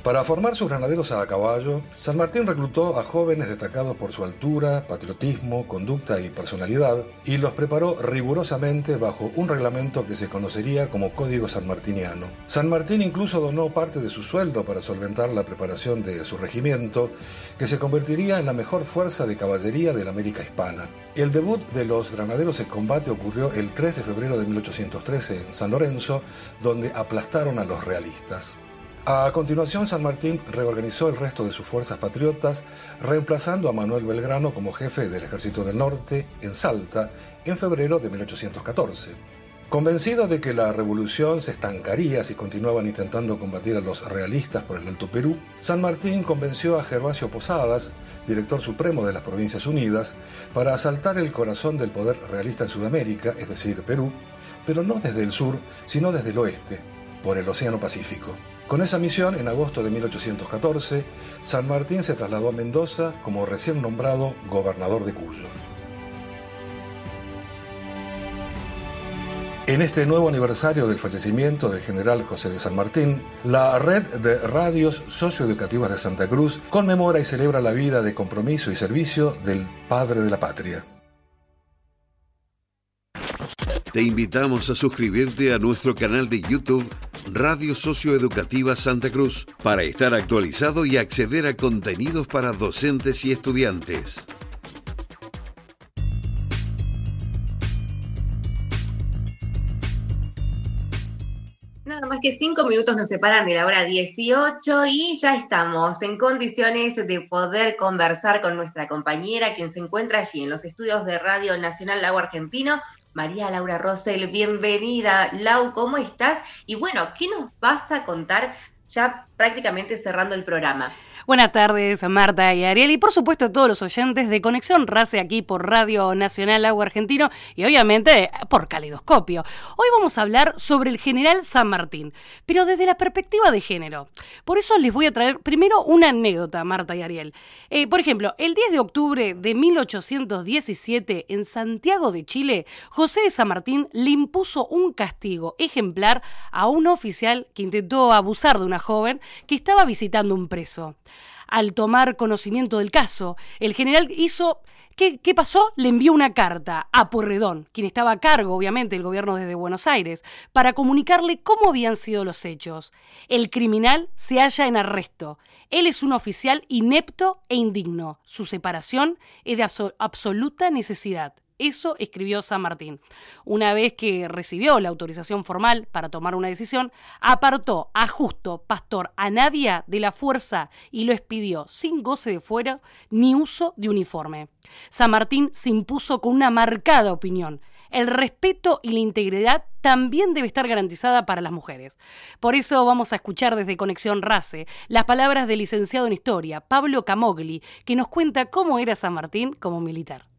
Para formar sus granaderos a caballo, San Martín reclutó a jóvenes destacados por su altura, patriotismo, conducta y personalidad, y los preparó rigurosamente bajo un reglamento que se conocería como Código Sanmartiniano. San Martín incluso donó parte de su sueldo para solventar la preparación de su regimiento, que se convertiría en la mejor fuerza de caballería de la América hispana. El debut de los granaderos en combate ocurrió el 3 de febrero de 1813 en San Lorenzo, donde aplastaron a los realistas. A continuación, San Martín reorganizó el resto de sus fuerzas patriotas, reemplazando a Manuel Belgrano como jefe del Ejército del Norte en Salta en febrero de 1814. Convencido de que la revolución se estancaría si continuaban intentando combatir a los realistas por el Alto Perú, San Martín convenció a Gervasio Posadas, director supremo de las Provincias Unidas, para asaltar el corazón del poder realista en Sudamérica, es decir, Perú, pero no desde el sur, sino desde el oeste, por el Océano Pacífico. Con esa misión, en agosto de 1814, San Martín se trasladó a Mendoza como recién nombrado gobernador de Cuyo. En este nuevo aniversario del fallecimiento del general José de San Martín, la red de radios socioeducativas de Santa Cruz conmemora y celebra la vida de compromiso y servicio del padre de la patria. Te invitamos a suscribirte a nuestro canal de YouTube Radio Socioeducativa Santa Cruz para estar actualizado y acceder a contenidos para docentes y estudiantes. Nada más que cinco minutos nos separan de la hora 18 y ya estamos en condiciones de poder conversar con nuestra compañera, quien se encuentra allí en los estudios de Radio Nacional Lago Argentino, María Laura Rosel, bienvenida. Lau, ¿cómo estás? Y bueno, ¿qué nos vas a contar ya prácticamente cerrando el programa? Buenas tardes, Marta y Ariel, y por supuesto a todos los oyentes de Conexión Race aquí por Radio Nacional Agua Argentino y obviamente por Calidoscopio. Hoy vamos a hablar sobre el general San Martín, pero desde la perspectiva de género. Por eso les voy a traer primero una anécdota, Marta y Ariel. Eh, por ejemplo, el 10 de octubre de 1817, en Santiago de Chile, José de San Martín le impuso un castigo ejemplar a un oficial que intentó abusar de una joven que estaba visitando un preso. Al tomar conocimiento del caso, el general hizo ¿Qué, ¿Qué, pasó? Le envió una carta a Porredón, quien estaba a cargo, obviamente, del gobierno desde Buenos Aires, para comunicarle cómo habían sido los hechos. El criminal se halla en arresto. Él es un oficial inepto e indigno. Su separación es de absoluta necesidad. Eso escribió San Martín. Una vez que recibió la autorización formal para tomar una decisión, apartó a Justo, pastor Anavia, de la fuerza y lo expidió sin goce de fuera ni uso de uniforme. San Martín se impuso con una marcada opinión. El respeto y la integridad también debe estar garantizada para las mujeres. Por eso vamos a escuchar desde Conexión Race las palabras del licenciado en Historia, Pablo Camogli, que nos cuenta cómo era San Martín como militar.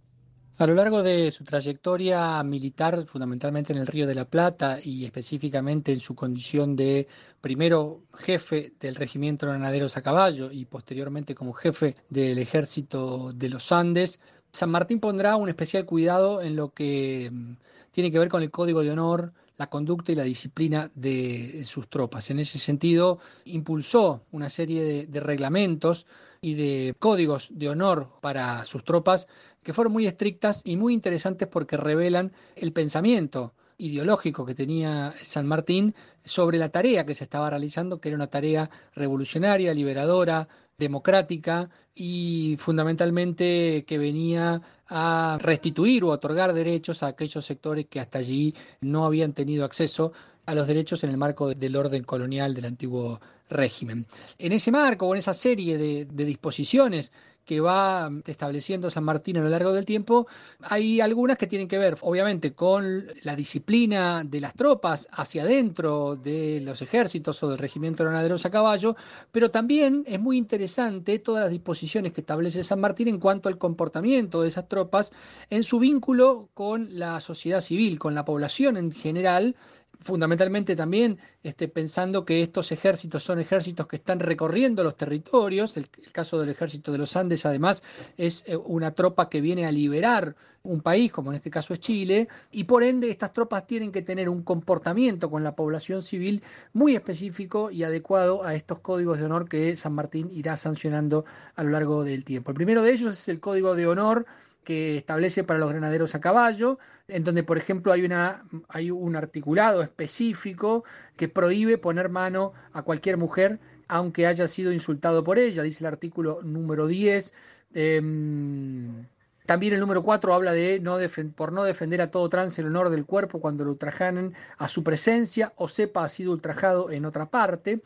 A lo largo de su trayectoria militar, fundamentalmente en el Río de la Plata y específicamente en su condición de primero jefe del regimiento de granaderos a caballo y posteriormente como jefe del ejército de los Andes, San Martín pondrá un especial cuidado en lo que mm, tiene que ver con el código de honor, la conducta y la disciplina de sus tropas. En ese sentido, impulsó una serie de, de reglamentos y de códigos de honor para sus tropas que fueron muy estrictas y muy interesantes porque revelan el pensamiento ideológico que tenía San Martín sobre la tarea que se estaba realizando, que era una tarea revolucionaria, liberadora, democrática y fundamentalmente que venía a restituir o otorgar derechos a aquellos sectores que hasta allí no habían tenido acceso a los derechos en el marco del orden colonial del antiguo régimen. En ese marco en esa serie de disposiciones que va estableciendo San Martín a lo largo del tiempo, hay algunas que tienen que ver, obviamente, con la disciplina de las tropas hacia adentro de los ejércitos o del regimiento de granaderos a caballo, pero también es muy interesante todas las disposiciones que establece San Martín en cuanto al comportamiento de esas tropas en su vínculo con la sociedad civil, con la población en general, fundamentalmente también este, pensando que estos ejércitos son ejércitos que están recorriendo los territorios. El, caso del ejército de los Andes, además, es eh, una tropa que viene a liberar un país, como en este caso es Chile, y por ende estas tropas tienen que tener un comportamiento con la población civil muy específico y adecuado a estos códigos de honor que San Martín irá sancionando a lo largo del tiempo. El primero de ellos es el código de honor que establece para los granaderos a caballo, en donde, por ejemplo, hay, una, hay un articulado específico que prohíbe poner mano a cualquier mujer aunque haya sido insultado por ella, dice el artículo número 10. Em, también el número 4 habla de no por no defender a todo trans el honor del cuerpo cuando lo ultrajanen a su presencia o sepa ha sido ultrajado en otra parte.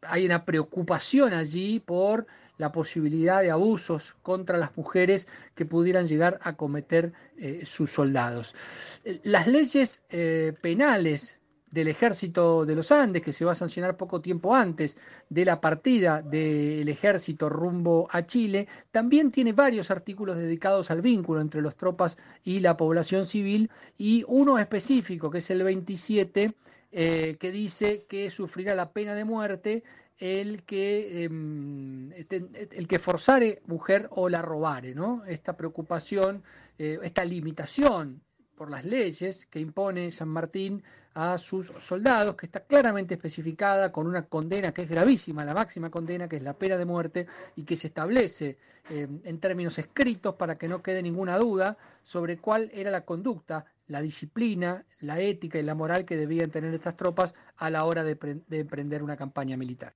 Hay una preocupación allí por la posibilidad de abusos contra las mujeres que pudieran llegar a cometer eh, sus soldados. Eh, las leyes eh, penales del ejército de los Andes, que se va a sancionar poco tiempo antes de la partida del ejército rumbo a Chile, también tiene varios artículos dedicados al vínculo entre las tropas y la población civil, y uno específico, que es el 27, que dice que sufrirá la pena de muerte el que, em, este, el que forzare mujer o la robare, ¿no? Esta preocupación, eh, esta limitación por las leyes que impone San Martín a sus soldados, que está claramente especificada con una condena que es gravísima, la máxima condena, que es la pena de muerte, y que se establece em, en términos escritos para que no quede ninguna duda sobre cuál era la conducta, la disciplina, la ética y la moral que debían tener estas tropas a la hora de emprender una campaña militar.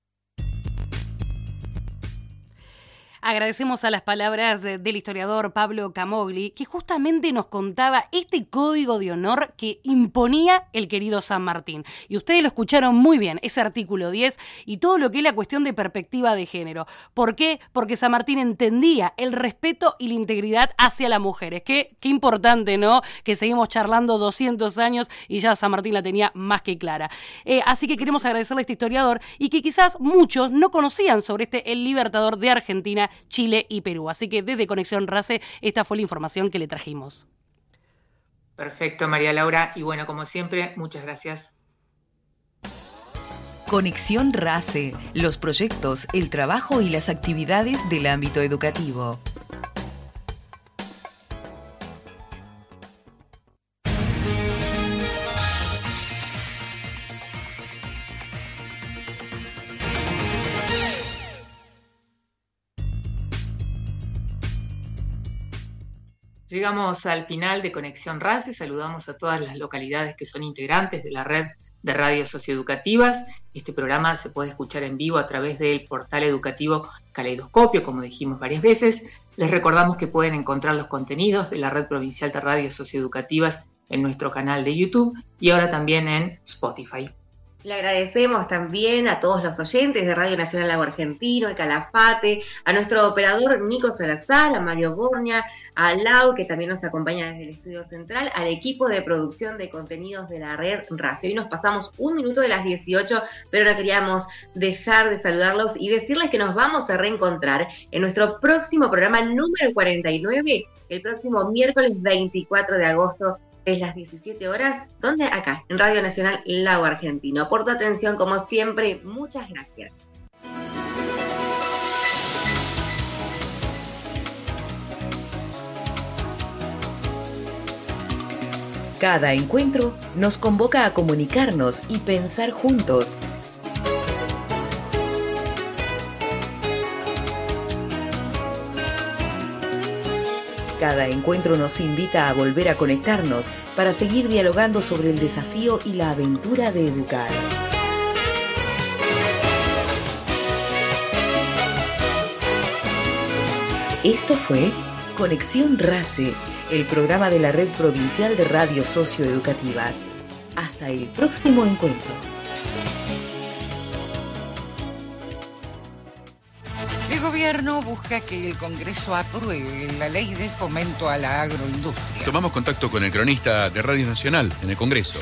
Agradecemos a las palabras del historiador Pablo Camogli, que justamente nos contaba este código de honor que imponía el querido San Martín. Y ustedes lo escucharon muy bien, ese artículo 10 y todo lo que es la cuestión de perspectiva de género. ¿Por qué? Porque San Martín entendía el respeto y la integridad hacia las mujeres. Qué, qué importante, ¿no? Que seguimos charlando 200 años y ya San Martín la tenía más que clara. Eh, así que queremos agradecerle a este historiador y que quizás muchos no conocían sobre este el libertador de Argentina Chile y Perú. Así que desde Conexión RACE, esta fue la información que le trajimos. Perfecto, María Laura. Y bueno, como siempre, muchas gracias. Conexión RACE, los proyectos, el trabajo y las actividades del ámbito educativo. Llegamos al final de Conexión RACE, saludamos a todas las localidades que son integrantes de la red de radios socioeducativas. Este programa se puede escuchar en vivo a través del portal educativo Caleidoscopio, como dijimos varias veces. Les recordamos que pueden encontrar los contenidos de la red provincial de radios socioeducativas en nuestro canal de YouTube y ahora también en Spotify. Le agradecemos también a todos los oyentes de Radio Nacional Lago Argentino, el Calafate, a nuestro operador Nico Salazar, a Mario Borña, a Lau, que también nos acompaña desde el estudio central, al equipo de producción de contenidos de la red RACE. Hoy nos pasamos un minuto de las 18, pero no queríamos dejar de saludarlos y decirles que nos vamos a reencontrar en nuestro próximo programa número 49, el próximo miércoles 24 de agosto es las 17 horas, ¿dónde? Acá, en Radio Nacional Lago Argentino. Por tu atención, como siempre, muchas gracias. Cada encuentro nos convoca a comunicarnos y pensar juntos Cada encuentro nos invita a volver a conectarnos para seguir dialogando sobre el desafío y la aventura de educar. Esto fue Conexión RACE, el programa de la Red Provincial de Radios Socioeducativas. Hasta el próximo encuentro. Gobierno busca que el Congreso apruebe la ley de fomento a la agroindustria. Tomamos contacto con el cronista de Radio Nacional en el Congreso,